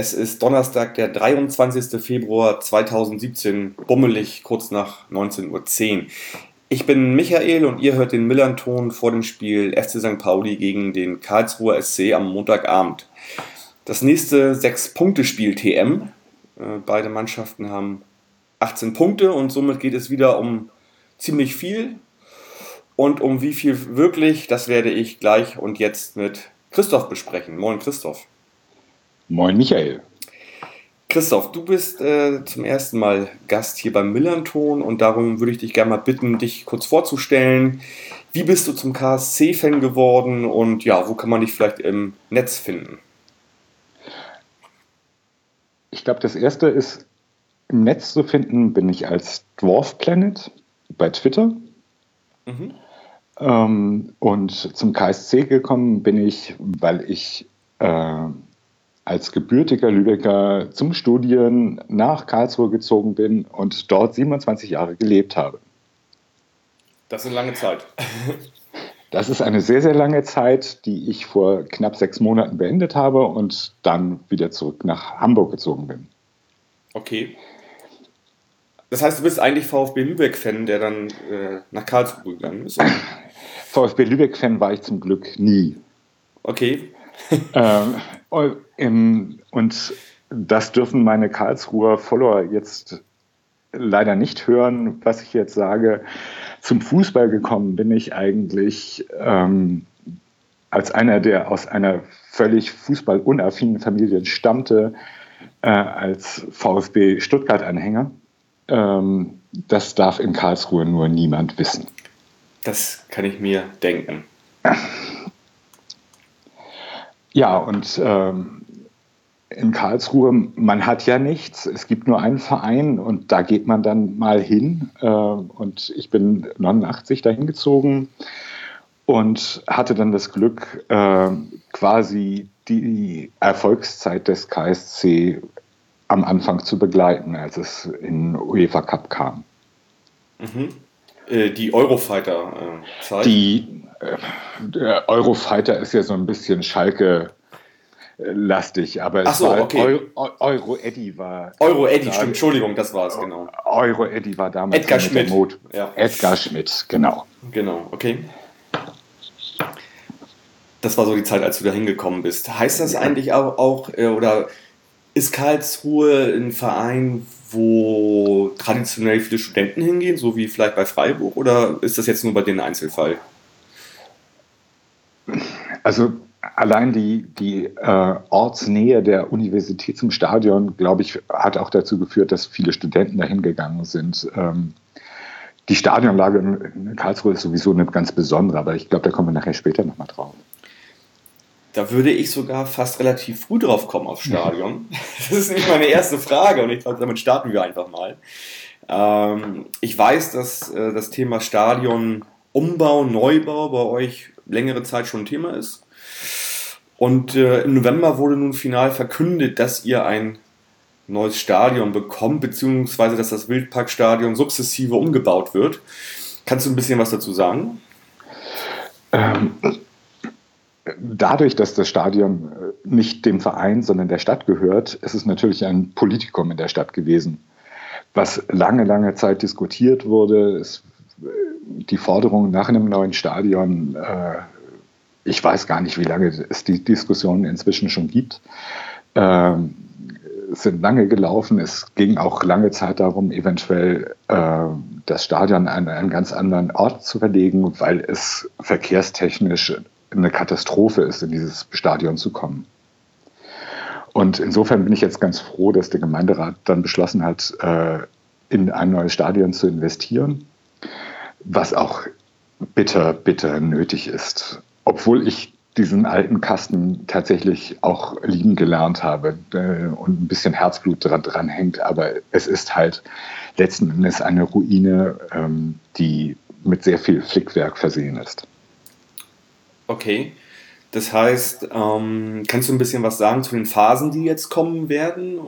es ist Donnerstag, der 23. Februar 2017, bummelig kurz nach 19.10 Uhr. Ich bin Michael und ihr hört den Millanton vor dem Spiel FC St. Pauli gegen den Karlsruher SC am Montagabend. Das nächste Sechs-Punkte-Spiel TM. Äh, beide Mannschaften haben 18 Punkte und somit geht es wieder um ziemlich viel. Und um wie viel wirklich, das werde ich gleich und jetzt mit Christoph besprechen. Moin Christoph. Moin Michael. Christoph, du bist äh, zum ersten Mal Gast hier beim Millanton und darum würde ich dich gerne mal bitten, dich kurz vorzustellen. Wie bist du zum KSC-Fan geworden und ja, wo kann man dich vielleicht im Netz finden? Ich glaube, das erste ist im Netz zu finden, bin ich als Dwarf Planet bei Twitter. Mhm. Ähm, und zum KSC gekommen bin ich, weil ich äh, als gebürtiger Lübecker zum Studieren nach Karlsruhe gezogen bin und dort 27 Jahre gelebt habe. Das ist eine lange Zeit. Das ist eine sehr, sehr lange Zeit, die ich vor knapp sechs Monaten beendet habe und dann wieder zurück nach Hamburg gezogen bin. Okay. Das heißt, du bist eigentlich VfB Lübeck-Fan, der dann äh, nach Karlsruhe gegangen ist? VfB Lübeck-Fan war ich zum Glück nie. Okay. ähm, und das dürfen meine Karlsruher Follower jetzt leider nicht hören, was ich jetzt sage. Zum Fußball gekommen bin ich eigentlich ähm, als einer, der aus einer völlig fußballunaffinen Familie stammte, äh, als VfB Stuttgart-Anhänger. Ähm, das darf in Karlsruhe nur niemand wissen. Das kann ich mir denken. Ja, und ähm, in Karlsruhe, man hat ja nichts. Es gibt nur einen Verein und da geht man dann mal hin. Äh, und ich bin 89 dahin gezogen und hatte dann das Glück, äh, quasi die Erfolgszeit des KSC am Anfang zu begleiten, als es in UEFA Cup kam. Mhm. Äh, die Eurofighter-Zeit? die der Eurofighter ist ja so ein bisschen Schalke lastig, aber Ach so, war okay. Euro, Euro Eddie war. Euro Eddie, stimmt, Entschuldigung, das war es, genau. Euro Eddie war damals. Edgar Schmidt. Ja. Edgar Schmidt, genau. Genau, okay. Das war so die Zeit, als du da hingekommen bist. Heißt das eigentlich auch, auch äh, oder ist Karlsruhe ein Verein, wo traditionell viele Studenten hingehen, so wie vielleicht bei Freiburg, oder ist das jetzt nur bei denen Einzelfall? Also allein die, die äh, Ortsnähe der Universität zum Stadion, glaube ich, hat auch dazu geführt, dass viele Studenten dahin gegangen sind. Ähm, die Stadionlage in Karlsruhe ist sowieso eine ganz besondere, aber ich glaube, da kommen wir nachher später nochmal drauf. Da würde ich sogar fast relativ früh drauf kommen aufs Stadion. Das ist nicht meine erste Frage und ich glaube, damit starten wir einfach mal. Ähm, ich weiß, dass äh, das Thema Stadion Umbau, Neubau bei euch längere Zeit schon ein Thema ist. Und äh, im November wurde nun final verkündet, dass ihr ein neues Stadion bekommt, beziehungsweise dass das Wildparkstadion sukzessive umgebaut wird. Kannst du ein bisschen was dazu sagen? Ähm, dadurch, dass das Stadion äh, nicht dem Verein, sondern der Stadt gehört, ist es natürlich ein Politikum in der Stadt gewesen, was lange, lange Zeit diskutiert wurde. Es, äh, die Forderung nach einem neuen Stadion äh, ich weiß gar nicht, wie lange es die Diskussion inzwischen schon gibt. Ähm, sind lange gelaufen. Es ging auch lange Zeit darum, eventuell äh, das Stadion an einen ganz anderen Ort zu verlegen, weil es verkehrstechnisch eine Katastrophe ist, in dieses Stadion zu kommen. Und insofern bin ich jetzt ganz froh, dass der Gemeinderat dann beschlossen hat, äh, in ein neues Stadion zu investieren, was auch bitter, bitter nötig ist obwohl ich diesen alten Kasten tatsächlich auch lieben gelernt habe äh, und ein bisschen Herzblut dran, dran, hängt. Aber es ist halt letzten Endes eine Ruine, ähm, die mit sehr viel Flickwerk versehen ist. Okay. Das heißt, ähm, kannst du ein bisschen was sagen zu den Phasen, die jetzt kommen werden?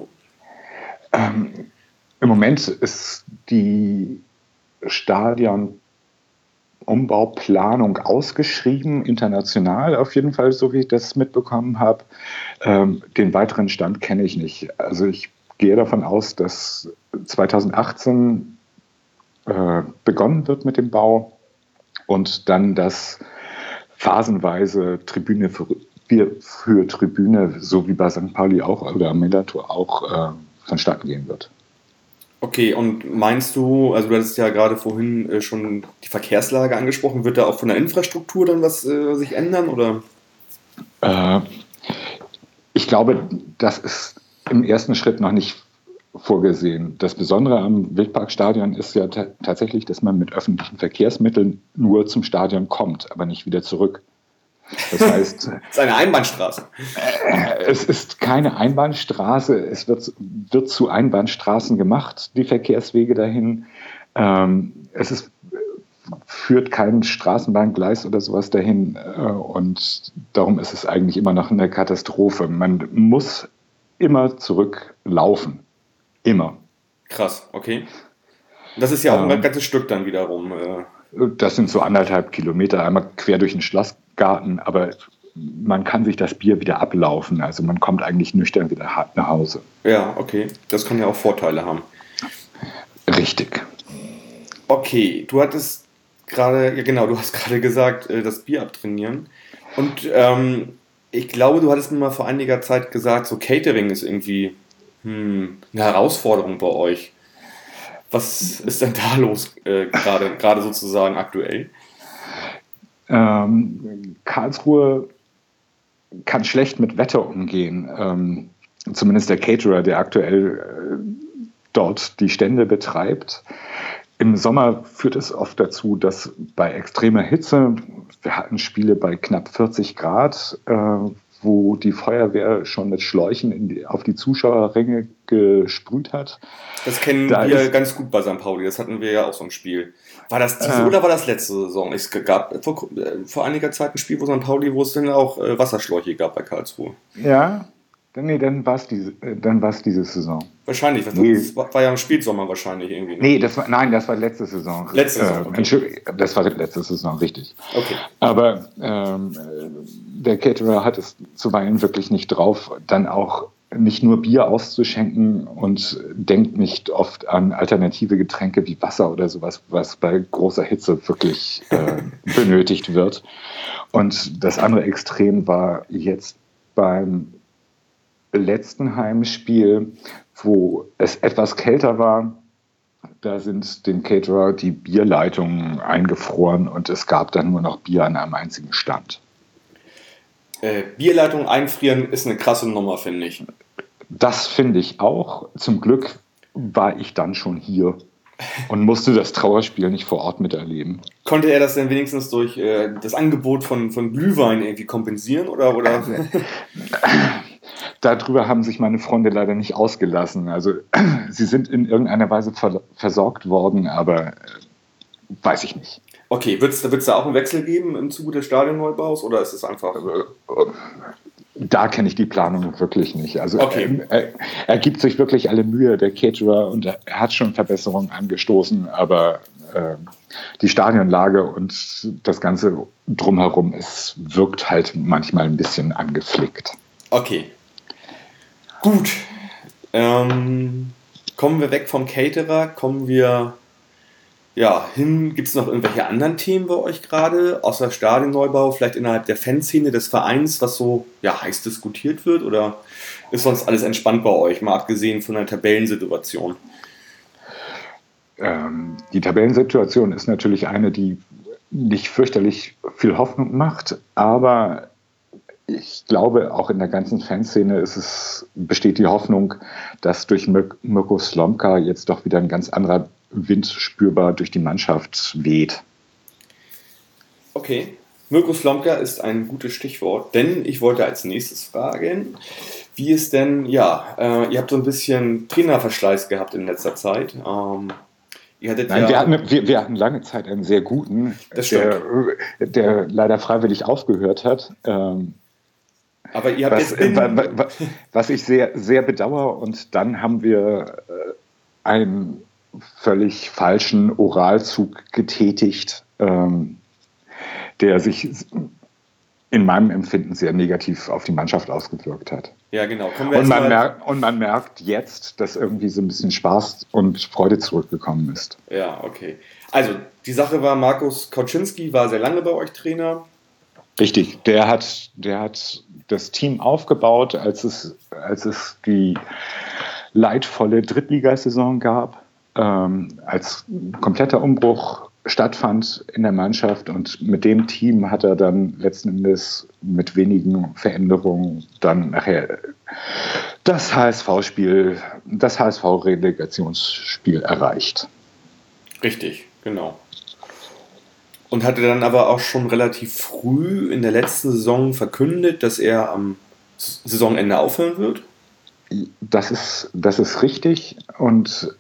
Ähm, Im Moment ist die Stadionumbauplanung ausgeschrieben, international auf jeden Fall, so wie ich das mitbekommen habe. Ähm, den weiteren Stand kenne ich nicht. Also ich gehe davon aus, dass 2018 äh, begonnen wird mit dem Bau und dann das phasenweise Tribüne für, für Tribüne, so wie bei St. Pauli auch oder am Millantor auch äh, vonstatten gehen wird. Okay, und meinst du, also du hattest ja gerade vorhin äh, schon die Verkehrslage angesprochen, wird da auch von der Infrastruktur dann was äh, sich ändern oder? Äh, ich glaube, das ist im ersten Schritt noch nicht vorgesehen. Das Besondere am Wildparkstadion ist ja tatsächlich, dass man mit öffentlichen Verkehrsmitteln nur zum Stadion kommt, aber nicht wieder zurück. Das heißt. es ist eine Einbahnstraße. Äh, es ist keine Einbahnstraße. Es wird, wird zu Einbahnstraßen gemacht, die Verkehrswege dahin. Ähm, es ist, führt kein Straßenbahngleis oder sowas dahin. Äh, und darum ist es eigentlich immer noch eine Katastrophe. Man muss immer zurücklaufen. Immer. Krass, okay. Das ist ja auch ähm, ein ganzes Stück dann wiederum. Äh. Das sind so anderthalb Kilometer, einmal quer durch den Schlossgarten, aber man kann sich das Bier wieder ablaufen. Also man kommt eigentlich nüchtern wieder nach Hause. Ja, okay. Das kann ja auch Vorteile haben. Richtig. Okay, du hattest gerade, ja genau, du hast gerade gesagt, äh, das Bier abtrainieren. Und ähm, ich glaube, du hattest mir mal vor einiger Zeit gesagt, so Catering ist irgendwie hm, eine Herausforderung bei euch. Was ist denn da los, äh, gerade, gerade sozusagen aktuell? Ähm, Karlsruhe kann schlecht mit Wetter umgehen. Ähm, zumindest der Caterer, der aktuell äh, dort die Stände betreibt. Im Sommer führt es oft dazu, dass bei extremer Hitze, wir hatten Spiele bei knapp 40 Grad, äh, wo die Feuerwehr schon mit Schläuchen die, auf die Zuschauerränge gesprüht hat. Das kennen da wir ganz gut bei St. Pauli. Das hatten wir ja auch so ein Spiel. War das diese äh, oder war das letzte Saison? Es gab vor, äh, vor einiger Zeit ein Spiel, wo St. Pauli, wo es dann auch äh, Wasserschläuche gab bei Karlsruhe. Ja, dann, nee, dann war es diese, äh, diese Saison. Wahrscheinlich, das nee. war, war ja im Spätsommer wahrscheinlich irgendwie. Ne? Nee, das war, nein, das war letzte Saison. Letzte Saison. Äh, okay. Das war letzte Saison, richtig. Okay. Aber ähm, der Caterer hat es zuweilen wirklich nicht drauf, dann auch nicht nur Bier auszuschenken und denkt nicht oft an alternative Getränke wie Wasser oder sowas, was bei großer Hitze wirklich äh, benötigt wird. Und das andere Extrem war jetzt beim letzten Heimspiel, wo es etwas kälter war, da sind dem Caterer die Bierleitungen eingefroren und es gab dann nur noch Bier an einem einzigen Stand. Äh, Bierleitung einfrieren ist eine krasse Nummer, finde ich. Das finde ich auch. Zum Glück war ich dann schon hier und musste das Trauerspiel nicht vor Ort miterleben. Konnte er das denn wenigstens durch äh, das Angebot von, von Glühwein irgendwie kompensieren? Oder, oder? darüber haben sich meine Freunde leider nicht ausgelassen. Also sie sind in irgendeiner Weise ver versorgt worden, aber äh, weiß ich nicht. Okay, wird es da auch einen Wechsel geben im Zuge des Stadionneubaus oder ist es einfach. Äh, da kenne ich die Planung wirklich nicht. Also okay. er, er, gibt sich wirklich alle Mühe, der Caterer, und er hat schon Verbesserungen angestoßen, aber äh, die Stadionlage und das Ganze drumherum, es wirkt halt manchmal ein bisschen angeflickt. Okay, Gut. Ähm, kommen wir weg vom Caterer, kommen wir ja, hin. Gibt es noch irgendwelche anderen Themen bei euch gerade, außer Stadionneubau, vielleicht innerhalb der Fanszene des Vereins, was so ja, heiß diskutiert wird? Oder ist sonst alles entspannt bei euch, mal abgesehen von der Tabellensituation? Ähm, die Tabellensituation ist natürlich eine, die nicht fürchterlich viel Hoffnung macht, aber ich glaube, auch in der ganzen Fanszene ist es, besteht die Hoffnung, dass durch Mirko Slomka jetzt doch wieder ein ganz anderer Wind spürbar durch die Mannschaft weht. Okay. Mirko Slomka ist ein gutes Stichwort, denn ich wollte als nächstes fragen, wie es denn, ja, äh, ihr habt so ein bisschen Trainerverschleiß gehabt in letzter Zeit. Ähm, Nein, ja wir, hatten, wir, wir, hatten lange Zeit einen sehr guten, der, der, leider freiwillig aufgehört hat. Ähm, aber ihr habt was, jetzt was, was ich sehr, sehr bedauere und dann haben wir einen völlig falschen Oralzug getätigt, ähm, der sich in meinem Empfinden sehr negativ auf die Mannschaft ausgewirkt hat. Ja, genau. Und man, merkt, und man merkt jetzt, dass irgendwie so ein bisschen Spaß und Freude zurückgekommen ist. Ja, okay. Also, die Sache war, Markus Kauczynski war sehr lange bei euch Trainer. Richtig, der hat, der hat das Team aufgebaut, als es, als es die leidvolle Drittligasaison gab, ähm, als kompletter Umbruch stattfand in der Mannschaft und mit dem Team hat er dann letzten Endes mit wenigen Veränderungen dann nachher das HSV-Spiel, das HSV-Relegationsspiel erreicht. Richtig, genau. Und hatte dann aber auch schon relativ früh in der letzten Saison verkündet, dass er am Saisonende aufhören wird? Das ist, das ist richtig und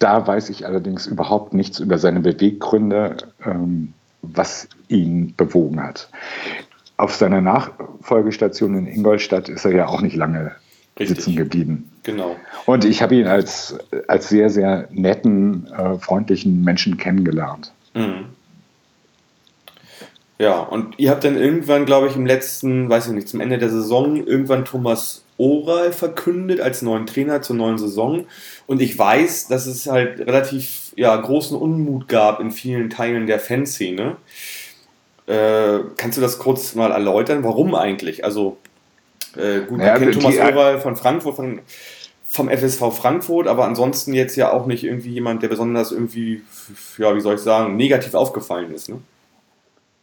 da weiß ich allerdings überhaupt nichts über seine Beweggründe, ähm, was ihn bewogen hat. Auf seiner Nachfolgestation in Ingolstadt ist er ja auch nicht lange Richtig. sitzen geblieben. Genau. Und ich habe ihn als, als sehr, sehr netten, äh, freundlichen Menschen kennengelernt. Mhm. Ja, und ihr habt dann irgendwann, glaube ich, im letzten, weiß ich nicht, zum Ende der Saison irgendwann Thomas Oral verkündet als neuen Trainer zur neuen Saison. Und ich weiß, dass es halt relativ ja, großen Unmut gab in vielen Teilen der Fanszene. Äh, kannst du das kurz mal erläutern? Warum eigentlich? Also, äh, gut, naja, kennt Thomas Oral von Frankfurt, von, vom FSV Frankfurt, aber ansonsten jetzt ja auch nicht irgendwie jemand, der besonders irgendwie, ja, wie soll ich sagen, negativ aufgefallen ist. Ne?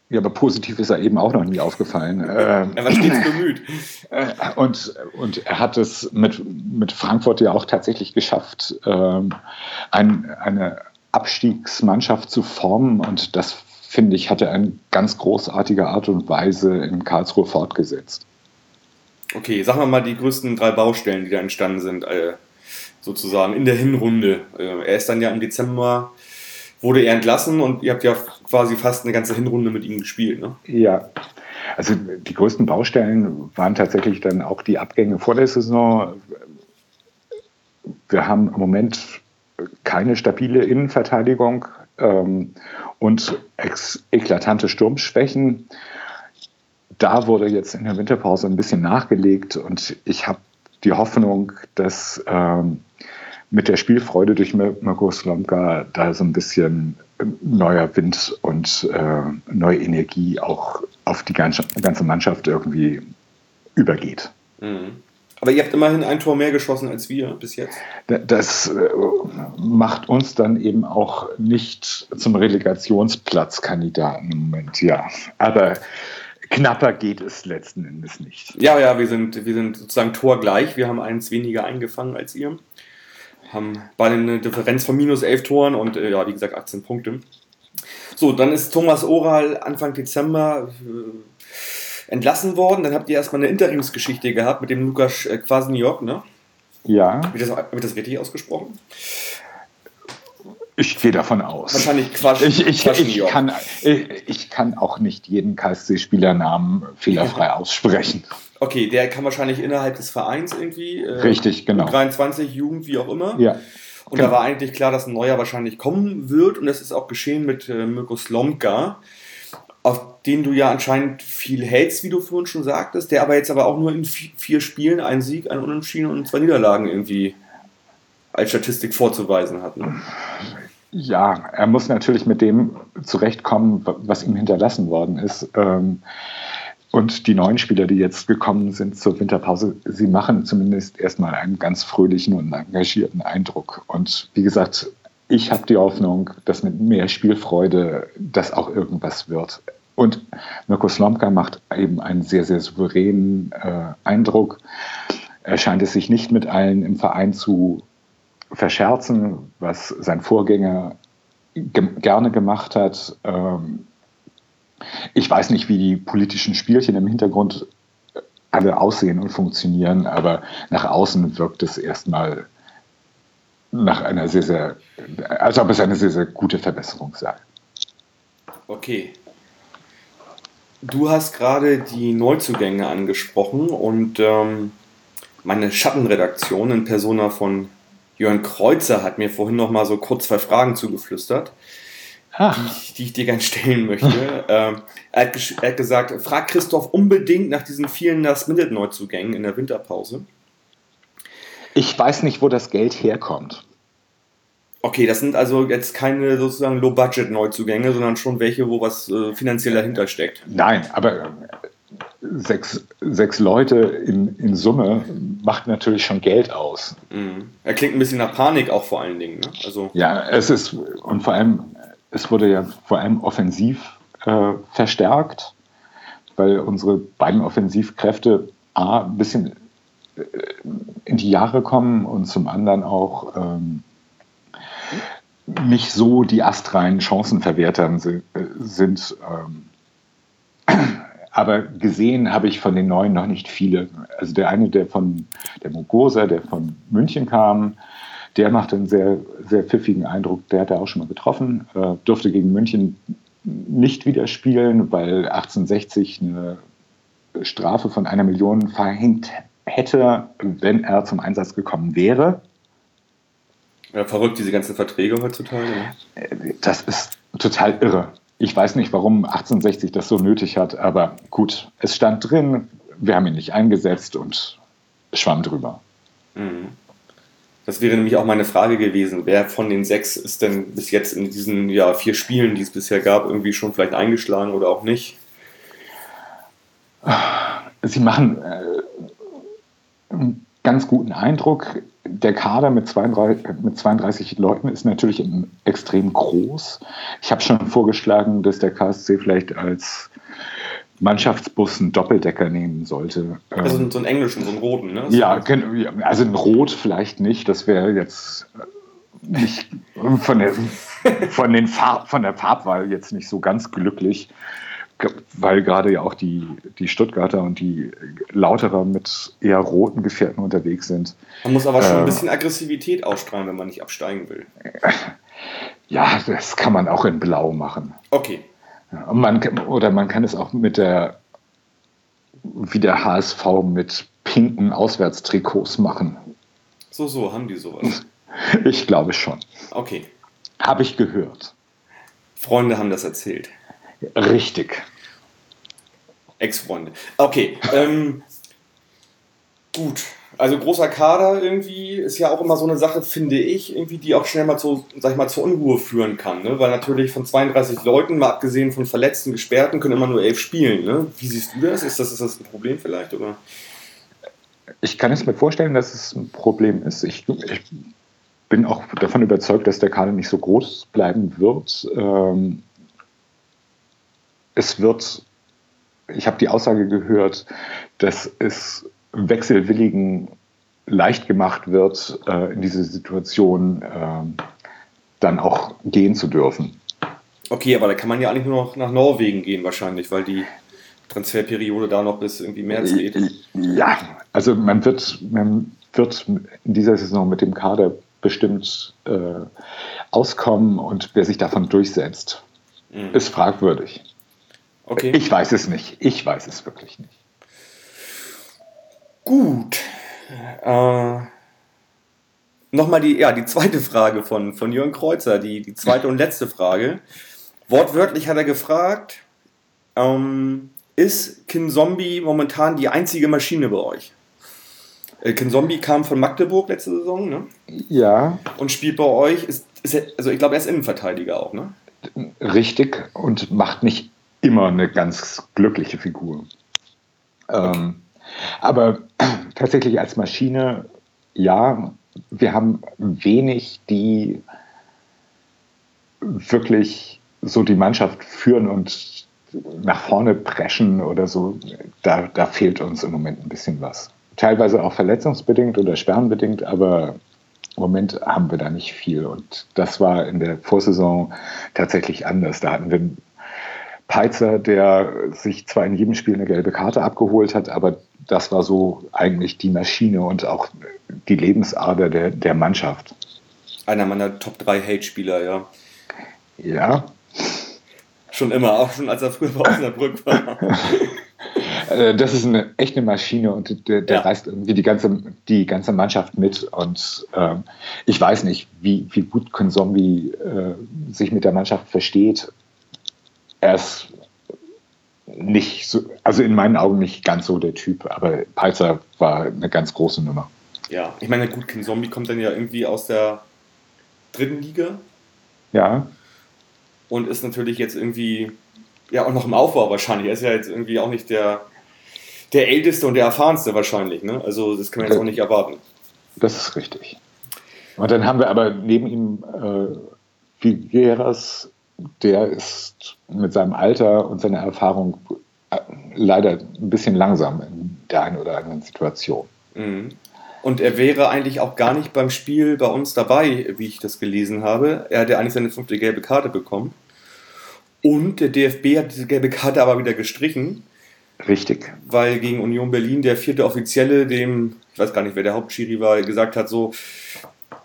Ja, aber positiv ist er eben auch noch nie aufgefallen. er war stets bemüht. Äh, und, und er hat es mit, mit Frankfurt ja auch tatsächlich geschafft, ähm, ein, eine Abstiegsmannschaft zu formen. Und das, finde ich, hat er in ganz großartiger Art und Weise in Karlsruhe fortgesetzt. Okay, sagen wir mal die größten drei Baustellen, die da entstanden sind, äh, sozusagen in der Hinrunde. Äh, er ist dann ja im Dezember wurde er entlassen und ihr habt ja quasi fast eine ganze Hinrunde mit ihm gespielt. Ne? Ja, also die größten Baustellen waren tatsächlich dann auch die Abgänge vor der Saison. Wir haben im Moment keine stabile Innenverteidigung ähm, und eklatante Sturmschwächen. Da wurde jetzt in der Winterpause ein bisschen nachgelegt und ich habe die Hoffnung, dass ähm, mit der Spielfreude durch Marco Slomka da so ein bisschen neuer Wind und äh, neue Energie auch auf die ganze, ganze Mannschaft irgendwie übergeht. Mhm. Aber ihr habt immerhin ein Tor mehr geschossen als wir bis jetzt. Das äh, macht uns dann eben auch nicht zum Relegationsplatzkandidaten im Moment, ja. Aber knapper geht es letzten Endes nicht. Ja, ja, wir sind, wir sind sozusagen torgleich. Wir haben eins weniger eingefangen als ihr haben beide eine Differenz von minus 11 Toren und äh, ja, wie gesagt 18 Punkte. So, dann ist Thomas Oral Anfang Dezember äh, entlassen worden. Dann habt ihr erstmal eine Interimsgeschichte gehabt mit dem Lukas äh, Kwasniok, ne? Ja. Wird das, wird das richtig ausgesprochen? Ich gehe davon aus. Wahrscheinlich Quatsch. Ich, ich, ich, kann, ich, ich kann auch nicht jeden KSC-Spielernamen fehlerfrei aussprechen. Okay, der kann wahrscheinlich innerhalb des Vereins irgendwie. Äh, Richtig, genau. 23, Jugend, wie auch immer. Ja. Und genau. da war eigentlich klar, dass ein neuer wahrscheinlich kommen wird. Und das ist auch geschehen mit äh, Mirko Slomka, auf den du ja anscheinend viel hältst, wie du vorhin schon sagtest, der aber jetzt aber auch nur in vier Spielen einen Sieg, einen Unentschieden und zwei Niederlagen irgendwie als Statistik vorzuweisen hat. Ne? Ja, er muss natürlich mit dem zurechtkommen, was ihm hinterlassen worden ist. Ähm, und die neuen Spieler, die jetzt gekommen sind zur Winterpause, sie machen zumindest erstmal einen ganz fröhlichen und engagierten Eindruck. Und wie gesagt, ich habe die Hoffnung, dass mit mehr Spielfreude das auch irgendwas wird. Und Mirko Slomka macht eben einen sehr, sehr souveränen äh, Eindruck. Er scheint es sich nicht mit allen im Verein zu verscherzen, was sein Vorgänger ge gerne gemacht hat. Ähm, ich weiß nicht, wie die politischen Spielchen im Hintergrund äh, alle aussehen und funktionieren, aber nach außen wirkt es erstmal nach einer sehr, sehr, als ob es eine sehr, sehr gute Verbesserung sei. Okay. Du hast gerade die Neuzugänge angesprochen und ähm, meine Schattenredaktion in Persona von Jörn Kreuzer hat mir vorhin noch mal so kurz zwei Fragen zugeflüstert, die ich, die ich dir gerne stellen möchte. ähm, er, hat er hat gesagt, frag Christoph unbedingt nach diesen vielen Last-Minute-Neuzugängen in der Winterpause. ich weiß nicht, wo das Geld herkommt. Okay, das sind also jetzt keine sozusagen Low-Budget-Neuzugänge, sondern schon welche, wo was äh, finanziell dahinter steckt. Nein, aber äh, sechs, sechs Leute in, in Summe macht natürlich schon Geld aus. Mhm. Er klingt ein bisschen nach Panik auch vor allen Dingen. Ne? Also, Ja, es ist, und vor allem, es wurde ja vor allem offensiv äh, verstärkt, weil unsere beiden Offensivkräfte A, ein bisschen äh, in die Jahre kommen und zum anderen auch ähm, nicht so die astreinen Chancenverwerter si- äh, sind. Ähm, aber gesehen habe ich von den Neuen noch nicht viele. Also der eine, der von der Mugosa, der von München kam, der macht einen sehr, sehr pfiffigen Eindruck. Der hat er auch schon mal getroffen, äh, durfte gegen München nicht wieder spielen, weil 1860 eine Strafe von einer Million verhängt hätte, wenn er zum Einsatz gekommen wäre. ja, verrückt, diese ganzen Verträge heutzutage. Ne? Das ist total irre. Ich weiß nicht, warum 1860 das so nötig hat, aber gut, es stand drin, wir haben ihn nicht eingesetzt und schwamm drüber. Mhm. Das wäre nämlich auch meine Frage gewesen. Wer von den sechs ist denn bis jetzt in diesen ja, vier Spielen, die es bisher gab, irgendwie schon vielleicht eingeschlagen oder auch nicht? Sie machen äh, einen ganz guten Eindruck. Der Kader mit 32, mit 32 Leuten ist natürlich extrem groß. Ich habe schon vorgeschlagen, dass der KSC vielleicht als Mannschaftsbus einen Doppeldecker nehmen sollte. Also Ähm, so einen englischen, so einen roten, ne? ja, also ein Rot vielleicht nicht. Das wäre jetzt äh, nicht von der, von, den Farb, von der Farbwahl jetzt nicht so ganz glücklich, weil gerade ja auch die, die Stuttgarter und die Lauterer mit eher roten Gefährten unterwegs sind. Man muss aber schon ein Ähm. bisschen Aggressivität ausstrahlen, wenn man nicht absteigen will. Ja, das kann man auch in Blau machen. Okay. Ja, man, oder man kann es auch mit der, wie der HSV, mit pinken Auswärtstrikots machen. So, so, haben die sowas. Ich glaube schon. Okay. Habe ich gehört. Freunde haben das erzählt. Richtig. Ex-Freunde. Okay. Ähm, gut. Also großer Kader irgendwie ist ja auch immer so eine Sache, finde ich, irgendwie, die auch schnell mal zu, sag ich mal, zur Unruhe führen kann. Ne? Weil natürlich von 32 Leuten, mal abgesehen von Verletzten, Gesperrten, können immer nur elf spielen. Ne? Wie siehst du das? Ist das, ist das ein Problem vielleicht? Oder? Ich kann es mir vorstellen, dass es ein Problem ist. Ich, ich bin auch davon überzeugt, dass der Kader nicht so groß bleiben wird. Ähm, es wird, ich habe die Aussage gehört, dass es Wechselwilligen leicht gemacht wird, äh, in diese Situation äh, dann auch gehen zu dürfen. Okay, aber da kann man ja eigentlich nur noch nach Norwegen gehen wahrscheinlich, weil die Transferperiode da noch bis irgendwie März geht. Ja, also man wird, man wird in dieser Saison mit dem Kader bestimmt äh, auskommen und wer sich davon durchsetzt, Mhm. ist fragwürdig. Okay. Ich weiß es nicht. Ich weiß es wirklich nicht. Gut. Äh, Nochmal die, ja, die zweite Frage von, von Jörn Kreuzer, die, die zweite und letzte Frage. Wortwörtlich hat er gefragt, ähm, ist Kinzombie momentan die einzige Maschine bei euch? Äh, Kinzombie kam von Magdeburg letzte Saison ne? Ja, und spielt bei euch. Ist, ist er, also ich glaube, er ist Innenverteidiger auch, ne? richtig und macht nicht immer eine ganz glückliche Figur. Ähm, aber tatsächlich als Maschine, ja, wir haben wenig, die wirklich so die Mannschaft führen und nach vorne preschen oder so. Da, da fehlt uns im Moment ein bisschen was. Teilweise auch verletzungsbedingt oder sperrenbedingt, aber im Moment haben wir da nicht viel. Und das war in der Vorsaison tatsächlich anders. Da hatten wir einen Peitzer, der sich zwar in jedem Spiel eine gelbe Karte abgeholt hat, aber das war so eigentlich die Maschine und auch die Lebensader der, der Mannschaft. Einer meiner Top 3 Hate-Spieler, ja. Ja, Schon immer, auch schon als er früher bei Osnabrück war. Äh, das ist eine echte Maschine und der, der ja. reißt irgendwie die ganze, die ganze Mannschaft mit. Und ähm, ich weiß nicht, wie, wie gut Konzombie äh, sich mit der Mannschaft versteht. Er ist nicht so, also in meinen Augen nicht ganz so der Typ, aber Palzer war eine ganz große Nummer. Ja, ich meine, gut, Ken Zombie kommt dann ja irgendwie aus der dritten Liga. Ja. Und ist natürlich jetzt irgendwie, ja, auch noch im Aufbau wahrscheinlich. Er ist ja jetzt irgendwie auch nicht der, der älteste und der erfahrenste wahrscheinlich, ne? Also das kann man jetzt auch nicht erwarten. Das ist richtig. Und dann haben wir aber neben ihm äh, Figueras, der ist mit seinem Alter und seiner Erfahrung äh, leider ein bisschen langsam in der einen oder anderen Situation. Mhm. Und er wäre eigentlich auch gar nicht beim Spiel bei uns dabei, wie ich das gelesen habe. Er hätte eigentlich seine fünfte gelbe Karte bekommen. Und der DFB hat diese gelbe Karte aber wieder gestrichen. Richtig. Weil gegen Union Berlin der vierte Offizielle, dem, ich weiß gar nicht, wer der Hauptschiri war, gesagt hat, so,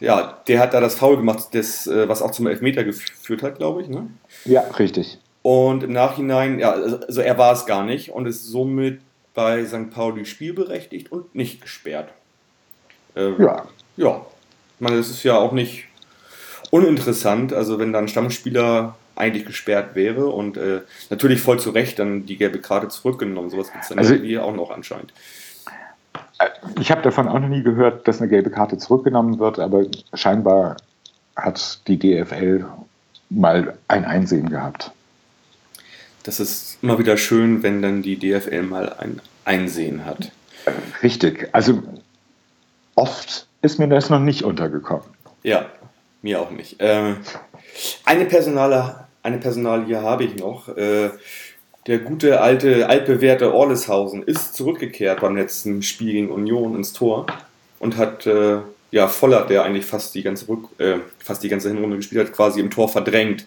ja, der hat da das Foul gemacht, das, äh, was auch zum Elfmeter geführt hat, glaube ich. Ne? Ja, richtig. Und im Nachhinein, ja, also er war es gar nicht und ist somit bei St. Pauli spielberechtigt und nicht gesperrt. Ähm, ja. Ja. Ich meine, das ist ja auch nicht uninteressant, also wenn da ein Stammspieler eigentlich gesperrt wäre und äh, natürlich voll zu Recht dann die gelbe Karte zurückgenommen. Sowas gibt es dann also, hier auch noch anscheinend. Äh, ich habe davon auch noch nie gehört, dass eine gelbe Karte zurückgenommen wird, aber scheinbar hat die DFL mal ein Einsehen gehabt. Das ist immer wieder schön, wenn dann die DFL mal ein Einsehen hat. Richtig. Also oft ist mir das noch nicht untergekommen. Ja, mir auch nicht. Ähm, eine, Personale, eine Personalie habe ich noch. Der gute alte, altbewährte Orleshausen ist zurückgekehrt beim letzten Spiel gegen Union ins Tor und hat äh, ja Vollert, der eigentlich fast die ganze Rück, äh, fast die ganze Hinrunde gespielt hat, quasi im Tor verdrängt.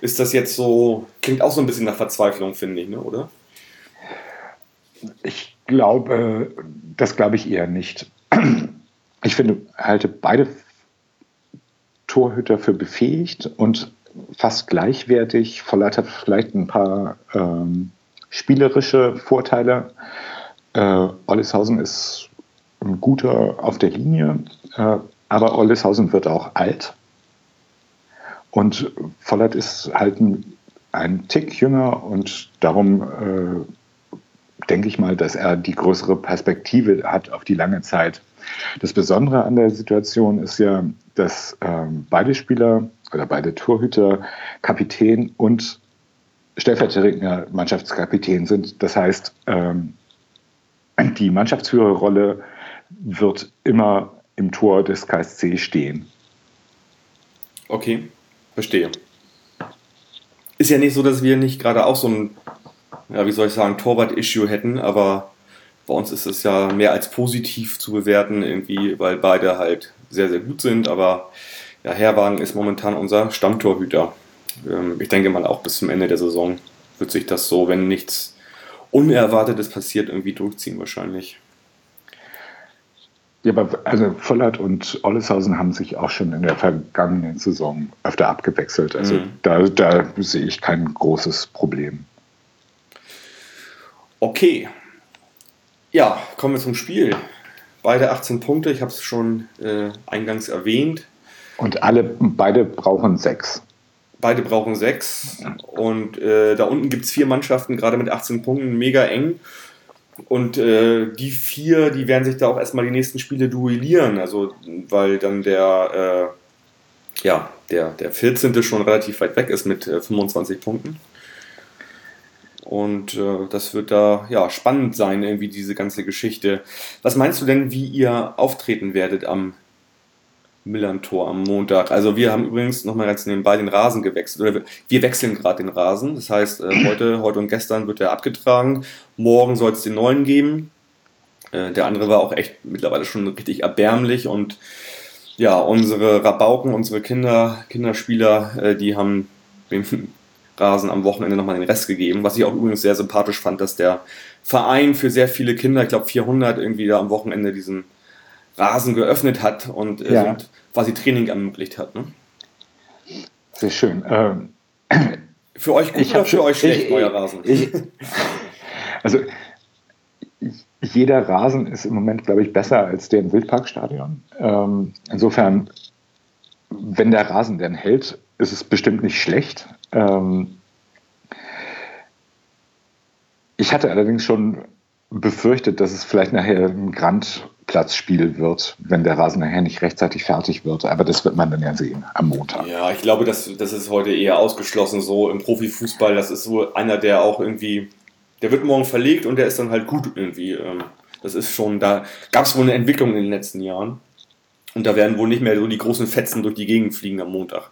Ist das jetzt so, klingt auch so ein bisschen nach Verzweiflung, finde ich, ne, oder? Ich glaube, das glaube ich eher nicht ich finde, halte beide Torhüter für befähigt und fast gleichwertig. Vollert hat vielleicht ein paar ähm, spielerische Vorteile. Äh, Ollishausen ist ein guter auf der Linie, äh, aber Ollishausen wird auch alt. Und Vollert ist halt ein, ein Tick jünger und darum äh, denke ich mal, dass er die größere Perspektive hat auf die lange Zeit. Das Besondere an der Situation ist ja, dass ähm, beide Spieler oder beide Torhüter Kapitän und stellvertretender Mannschaftskapitän sind. Das heißt, ähm, die Mannschaftsführerrolle wird immer im Tor des KSC stehen. Okay, verstehe. Ist ja nicht so, dass wir nicht gerade auch so ein, ja, wie soll ich sagen, Torwart-Issue hätten, aber bei uns ist es ja mehr als positiv zu bewerten, irgendwie, weil beide halt sehr, sehr gut sind. Aber ja, Herwagen ist momentan unser Stammtorhüter. Ähm, ich denke mal, auch bis zum Ende der Saison wird sich das so, wenn nichts Unerwartetes passiert, irgendwie durchziehen wahrscheinlich. Ja, aber also Vollert und Olleshausen haben sich auch schon in der vergangenen Saison öfter abgewechselt. Also mhm. da, da sehe ich kein großes Problem. Okay, ja, kommen wir zum Spiel. Beide 18 Punkte, ich habe es schon äh, eingangs erwähnt. Und alle, beide brauchen sechs. Beide brauchen sechs. Und äh, da unten gibt es vier Mannschaften, gerade mit 18 Punkten, mega eng. Und äh, die vier, die werden sich da auch erstmal die nächsten Spiele duellieren. Also, weil dann der, äh, ja, der, der 14. schon relativ weit weg ist mit 25 äh, Punkten. Und äh, das wird da ja spannend sein, irgendwie diese ganze Geschichte. Was meinst du denn, wie ihr auftreten werdet am Millantor am Montag? Also wir haben übrigens nochmal ganz nebenbei den Rasen gewechselt. Oder wir wechseln gerade den Rasen. Das heißt, äh, heute, heute und gestern wird er abgetragen. Morgen soll es den neuen geben. Äh, der andere war auch echt mittlerweile schon richtig erbärmlich und ja, unsere Rabauken, unsere Kinder, Kinderspieler, äh, die haben Rasen am Wochenende nochmal den Rest gegeben. Was ich auch übrigens sehr sympathisch fand, dass der Verein für sehr viele Kinder, ich glaube 400, irgendwie da am Wochenende diesen Rasen geöffnet hat und äh, ja. quasi Training ermöglicht hat. Ne? Sehr schön. Ähm, für euch gut oder für euch schlecht, ich, euer Rasen? Ich, also jeder Rasen ist im Moment, glaube ich, besser als der im Wildparkstadion. Ähm, insofern, wenn der Rasen denn hält, ist es bestimmt nicht schlecht. Ähm, ich hatte allerdings schon befürchtet, dass es vielleicht nachher ein Grandplatzspiel wird, wenn der Rasen nachher nicht rechtzeitig fertig wird. Aber das wird man dann ja sehen am Montag. Ja, ich glaube, das, das ist heute eher ausgeschlossen so im Profifußball. Das ist so einer, der auch irgendwie, der wird morgen verlegt und der ist dann halt gut irgendwie. Ähm, das ist schon, da gab es wohl eine Entwicklung in den letzten Jahren. Und da werden wohl nicht mehr so die großen Fetzen durch die Gegend fliegen am Montag.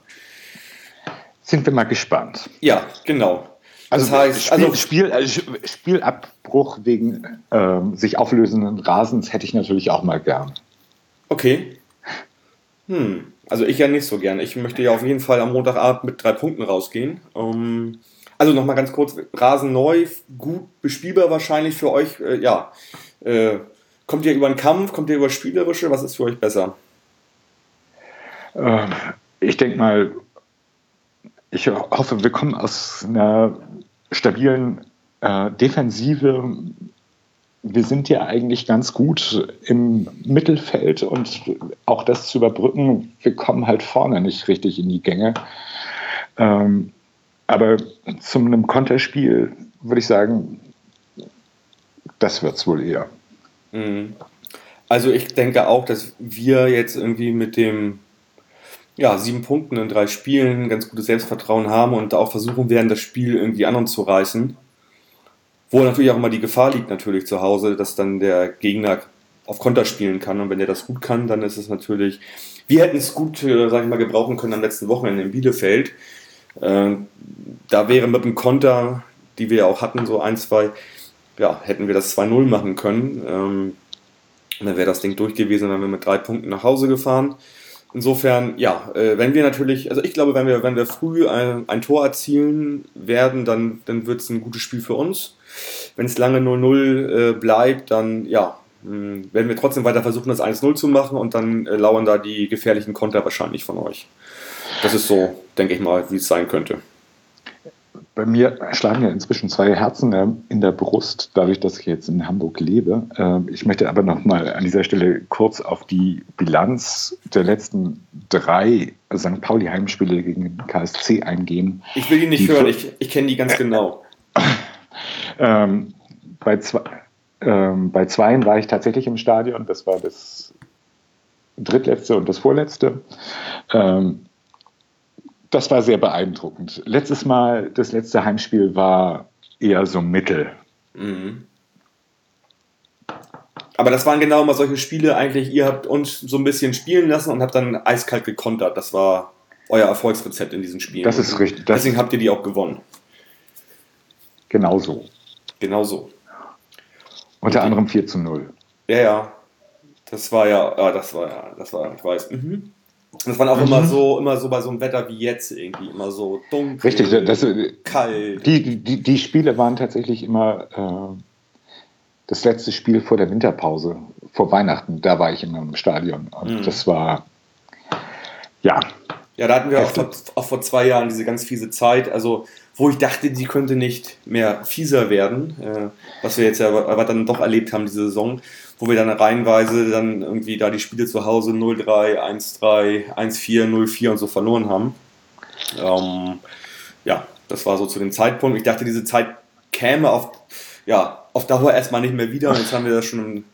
Sind wir mal gespannt. Ja, genau. Also, das heißt, Spiel, also Spiel, also Spielabbruch wegen ähm, sich auflösenden Rasens hätte ich natürlich auch mal gern. Okay. Hm. Also ich ja nicht so gern. Ich möchte ja auf jeden Fall am Montagabend mit drei Punkten rausgehen. Um, also nochmal ganz kurz, Rasen neu, gut bespielbar wahrscheinlich für euch. Äh, ja. Äh, kommt ihr über den Kampf, kommt ihr über Spielerische? Was ist für euch besser? Äh, ich denke mal, ich hoffe, wir kommen aus einer stabilen äh, Defensive. Wir sind ja eigentlich ganz gut im Mittelfeld und auch das zu überbrücken, wir kommen halt vorne nicht richtig in die Gänge. Ähm, aber zu einem Konterspiel würde ich sagen, das wird es wohl eher. Mhm. Also ich denke auch, dass wir jetzt irgendwie mit dem ja, sieben Punkten in drei Spielen, ganz gutes Selbstvertrauen haben und auch versuchen werden, das Spiel irgendwie an uns zu reißen. Wo natürlich auch immer die Gefahr liegt, natürlich zu Hause, dass dann der Gegner auf Konter spielen kann. Und wenn der das gut kann, dann ist es natürlich. Wir hätten es gut, äh, sag ich mal, gebrauchen können am letzten Wochenende in Bielefeld. Äh, da wäre mit dem Konter, die wir ja auch hatten, so ein, zwei, ja, hätten wir das 2-0 machen können. Ähm, dann wäre das Ding durch gewesen, dann wären wir mit drei Punkten nach Hause gefahren. Insofern, ja, äh, wenn wir natürlich, also ich glaube, wenn wir, wenn wir früh ein, ein Tor erzielen werden, dann, dann wird es ein gutes Spiel für uns. Wenn es lange 0-0 äh, bleibt, dann ja, mh, hm, werden wir trotzdem weiter versuchen, das 1-0 zu machen und dann äh, lauern da die gefährlichen Konter wahrscheinlich von euch. Das ist so, denke ich mal, wie es sein könnte bei mir schlagen ja inzwischen zwei Herzen äh, in der Brust, dadurch, dass ich jetzt in Hamburg lebe. Ähm, ich möchte aber noch mal an dieser Stelle kurz auf die Bilanz der letzten drei St. Pauli Heimspiele gegen den KSC eingehen. Ich will die nicht die hören, ich, ich kenne die ganz genau. ähm, bei, zwei, ähm, bei zweien war ich tatsächlich im Stadion, das war das drittletzte und das vorletzte. Ähm, das war sehr beeindruckend. Letztes Mal, das letzte Heimspiel war eher so mittel. Mhm. Aber das waren genau mal solche Spiele eigentlich, ihr habt uns so ein bisschen spielen lassen und habt dann eiskalt gekontert. Das war euer Erfolgsrezept in diesen Spielen. Das ist richtig. Das Deswegen habt ihr die auch gewonnen. Genau so. Genau so. Unter und anderem 4 zu 0. Ja, ja. Das war ja, ja, das war ja, das war, ich weiß. Mhm. Das waren auch mhm. immer so, immer so bei so einem Wetter wie jetzt irgendwie, immer so dunkel, Richtig, das, kalt. Die, die, die Spiele waren tatsächlich immer äh, das letzte Spiel vor der Winterpause, vor Weihnachten. Da war ich immer im Stadion und mhm. das war ja. Ja, da hatten wir auch vor, auch vor, zwei Jahren diese ganz fiese Zeit, also wo ich dachte, die könnte nicht mehr fieser werden, äh, was wir jetzt ja aber dann doch erlebt haben diese Saison wo wir dann reihenweise dann irgendwie da die Spiele zu Hause 0-3, 1-3, 1-4, 0-4 und so verloren haben. Ähm, ja, das war so zu dem Zeitpunkt. Ich dachte, diese Zeit käme auf, ja, auf Dauer erstmal nicht mehr wieder und jetzt haben wir das schon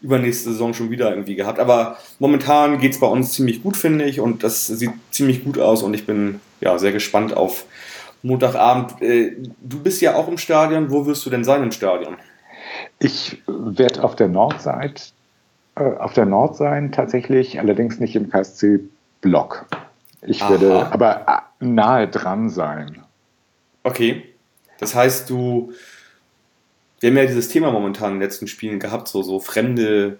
übernächste Saison schon wieder irgendwie gehabt. Aber momentan geht es bei uns ziemlich gut, finde ich, und das sieht ziemlich gut aus und ich bin ja sehr gespannt auf Montagabend. Äh, du bist ja auch im Stadion. Wo wirst du denn sein im Stadion? Ich werde auf der Nordseite, äh, auf der Nord sein tatsächlich, allerdings nicht im KSC-Block. Ich Aha. werde aber äh, nahe dran sein. Okay. Das heißt, du. Wir haben ja dieses Thema momentan in den letzten Spielen gehabt, so, so fremde,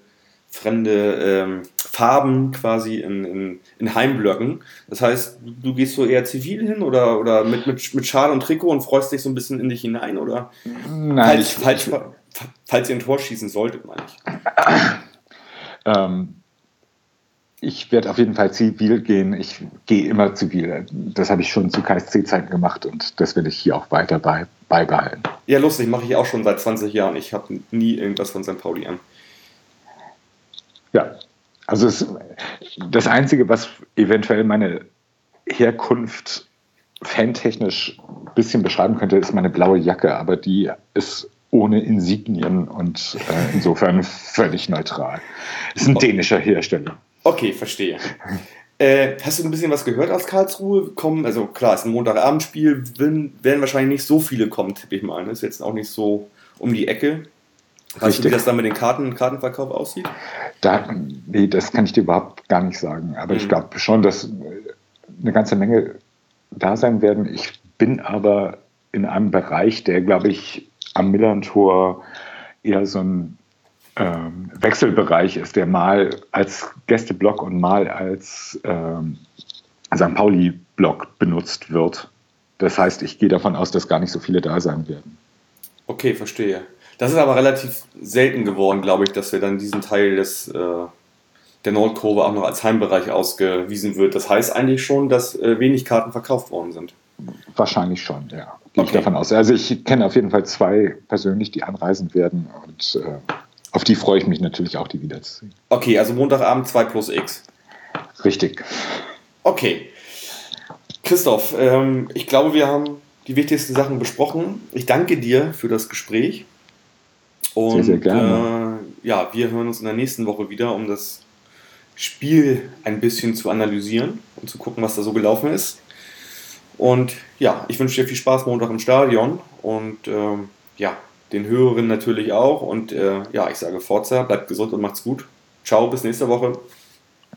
fremde ähm, Farben quasi in, in, in Heimblöcken. Das heißt, du gehst so eher zivil hin oder, oder mit, mit, mit Schal und Trikot und freust dich so ein bisschen in dich hinein? Oder Nein, falsch, falsch, falls ihr ein Tor schießen solltet, meine ich. ähm, ich werde auf jeden Fall zivil gehen. Ich gehe immer zivil. Das habe ich schon zu KSC-Zeiten gemacht und das werde ich hier auch weiter bei, beibehalten. Ja, lustig, mache ich auch schon seit 20 Jahren. Ich habe nie irgendwas von St. Pauli an. Ja, also es, das Einzige, was eventuell meine Herkunft fantechnisch ein bisschen beschreiben könnte, ist meine blaue Jacke, aber die ist ohne Insignien und äh, insofern völlig neutral. Ist ein dänischer Hersteller. Okay, verstehe. Äh, hast du ein bisschen was gehört aus Karlsruhe? Kommen, also klar, es ist ein Montagabendspiel, werden, werden wahrscheinlich nicht so viele kommen, tippe ich mal. Das ist jetzt auch nicht so um die Ecke. Weißt Richtig. du, wie das dann mit den Karten, Kartenverkauf aussieht? Da, nee, das kann ich dir überhaupt gar nicht sagen. Aber mhm. ich glaube schon, dass eine ganze Menge da sein werden. Ich bin aber in einem Bereich, der, glaube ich, am Millantor eher so ein ähm, Wechselbereich ist, der mal als Gästeblock und mal als ähm, St. Pauli-Block benutzt wird. Das heißt, ich gehe davon aus, dass gar nicht so viele da sein werden. Okay, verstehe. Das ist aber relativ selten geworden, glaube ich, dass wir dann diesen Teil des, äh, der Nordkurve auch noch als Heimbereich ausgewiesen wird. Das heißt eigentlich schon, dass äh, wenig Karten verkauft worden sind. Wahrscheinlich schon, ja. Gehe okay. ich davon aus. Also ich kenne auf jeden Fall zwei persönlich, die anreisen werden und äh, auf die freue ich mich natürlich auch, die wiederzusehen. Okay, also Montagabend 2 plus X. Richtig. Okay. Christoph, ähm, ich glaube, wir haben die wichtigsten Sachen besprochen. Ich danke dir für das Gespräch. Und, sehr, sehr gerne. Äh, ja, wir hören uns in der nächsten Woche wieder, um das Spiel ein bisschen zu analysieren und zu gucken, was da so gelaufen ist. Und ja, ich wünsche dir viel Spaß Montag im Stadion und ähm, ja, den Hörerinnen natürlich auch. Und äh, ja, ich sage Forza, bleibt gesund und macht's gut. Ciao, bis nächste Woche.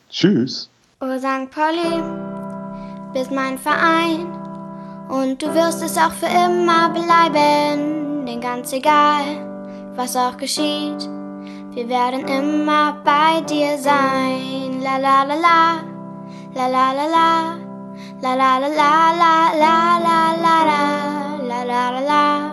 Tschüss. Oh St. Pauli, bist mein Verein und du wirst es auch für immer bleiben, denn ganz egal, was auch geschieht, wir werden immer bei dir sein. La la la la, la la la la. La la la la la la la la la la la la la